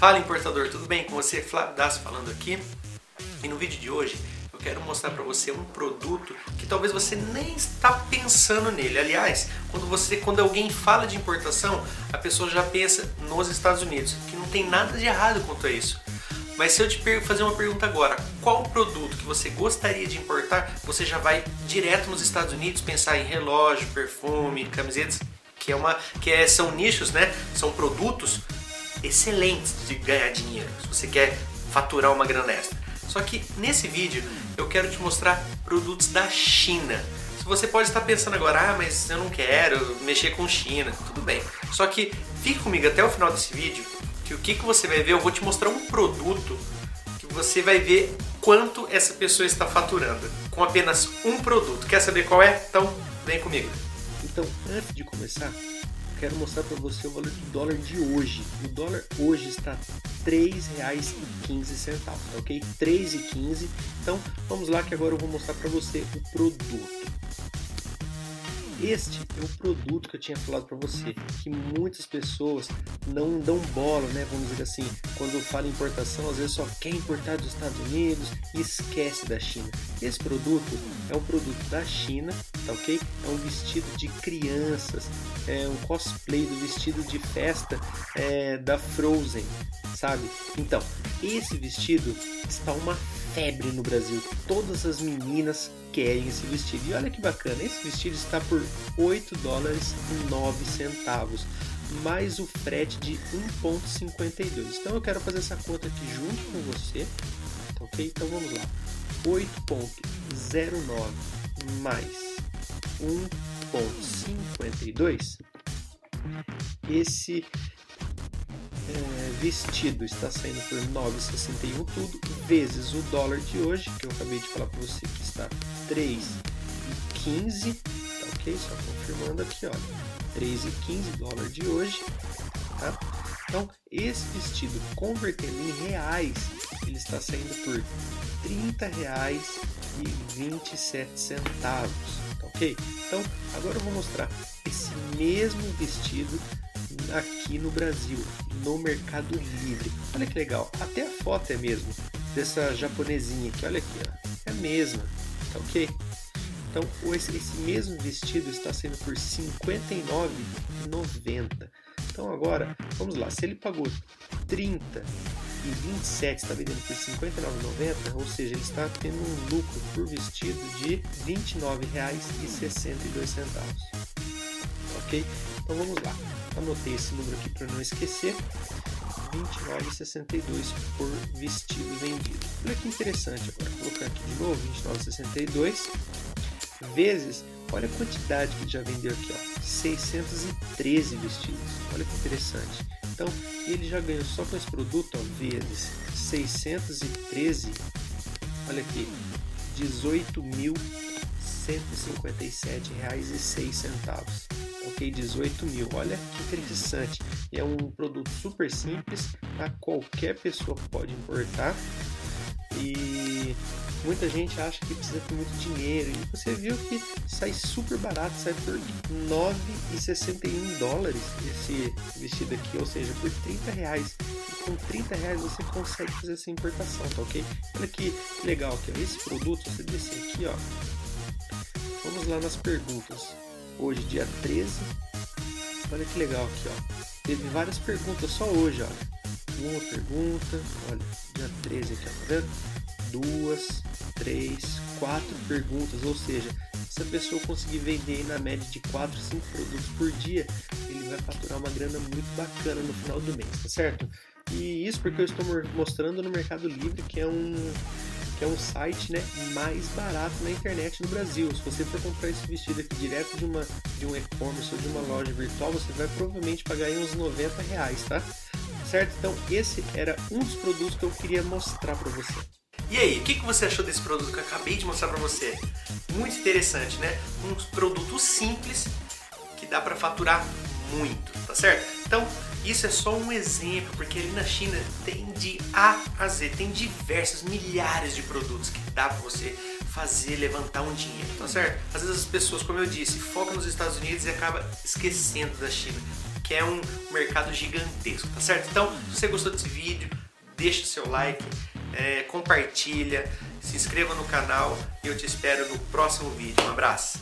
Fala importador, tudo bem? Com você, Flávio Das falando aqui. E no vídeo de hoje eu quero mostrar para você um produto que talvez você nem está pensando nele. Aliás, quando você, quando alguém fala de importação, a pessoa já pensa nos Estados Unidos, que não tem nada de errado quanto a isso. Mas se eu te fazer uma pergunta agora, qual produto que você gostaria de importar, você já vai direto nos Estados Unidos pensar em relógio, perfume, camisetas, que é uma que é, são nichos, né? São produtos excelentes de ganhar dinheiro, se você quer faturar uma grana extra. Só que nesse vídeo eu quero te mostrar produtos da China. Se você pode estar pensando agora, ah, mas eu não quero mexer com China, tudo bem. Só que fique comigo até o final desse vídeo, que o que, que você vai ver, eu vou te mostrar um produto que você vai ver quanto essa pessoa está faturando com apenas um produto. Quer saber qual é? Então vem comigo. Então, antes de começar, quero mostrar para você o valor do dólar de hoje. O dólar hoje está R$ 3,15, tá ok? 3,15. Então, vamos lá que agora eu vou mostrar para você o produto. Este é o produto que eu tinha falado para você, que muitas pessoas não dão bola, né? Vamos dizer assim, quando fala importação, às vezes só quer importar dos Estados Unidos e esquece da China. Esse produto é um produto da China, tá ok? É um vestido de crianças, é um cosplay do vestido de festa é, da Frozen, sabe? Então, esse vestido está uma febre no Brasil. Todas as meninas querem esse vestido. E olha que bacana, esse vestido está por 8 dólares e 9 centavos, mais o frete de 1,52. Então eu quero fazer essa conta aqui junto com você, tá ok? Então vamos lá, 8,09 mais 1,52. Esse é, vestido está saindo por 9,61 tudo, vezes o dólar de hoje, que eu acabei de falar para você que está 3,15, tá ok? Só confirmando aqui, ó, 3,15 dólar de hoje, tá? Então, esse vestido convertendo em reais, ele está saindo por R$ 30,27 tá ok? Então, agora eu vou mostrar esse mesmo vestido aqui no Brasil, no Mercado Livre. Olha que legal, até a foto é mesmo dessa japonesinha aqui, olha aqui, ó. é a mesma, tá ok? Então esse, esse mesmo vestido está sendo por R$ 59,90. Então agora, vamos lá, se ele pagou 30 e 27 está vendendo por R$ 59,90, ou seja, ele está tendo um lucro por vestido de R$ 29,62. Ok? Então vamos lá. Anotei esse número aqui para não esquecer. 29,62 por vestido vendido. Olha que interessante agora, colocar aqui de novo 29,62 vezes, olha a quantidade que já vendeu aqui, ó, 613 vestidos. Olha que interessante. Então, ele já ganhou só com esse produto, ó, vezes 613, olha aqui, 18.157,06 ok? 18 mil. Olha que interessante. É um produto super simples, tá? qualquer pessoa pode importar. E muita gente acha que precisa ter muito dinheiro. E você viu que sai super barato, sai por 9,61 dólares esse vestido aqui, ou seja, por 30 reais. E com 30 reais você consegue fazer essa importação, tá ok? Olha que legal aqui, ó. Esse produto, você descer aqui, ó. Vamos lá nas perguntas hoje, dia 13. Olha que legal aqui, ó. Teve várias perguntas só hoje, olha. Uma pergunta, olha, dia 13 aqui, ó, tá vendo? Duas, três, quatro perguntas, ou seja, se a pessoa conseguir vender na média de 4, 5 produtos por dia, ele vai faturar uma grana muito bacana no final do mês, tá certo? E isso porque eu estou mostrando no Mercado Livre, que é um que é um site né, mais barato na internet no Brasil. Se você for comprar esse vestido aqui direto de, uma, de um e-commerce ou de uma loja virtual, você vai provavelmente pagar aí uns 90 reais, tá? Certo? Então esse era um dos produtos que eu queria mostrar para você. E aí, o que, que você achou desse produto que eu acabei de mostrar para você? Muito interessante, né? Um produto simples que dá para faturar muito, tá certo? Então, isso é só um exemplo, porque ali na China tem de A a Z, tem diversos, milhares de produtos que dá para você fazer levantar um dinheiro, tá certo? Às vezes as pessoas, como eu disse, focam nos Estados Unidos e acaba esquecendo da China que é um mercado gigantesco, tá certo? Então, se você gostou desse vídeo, deixa o seu like, é, compartilha, se inscreva no canal e eu te espero no próximo vídeo. Um abraço!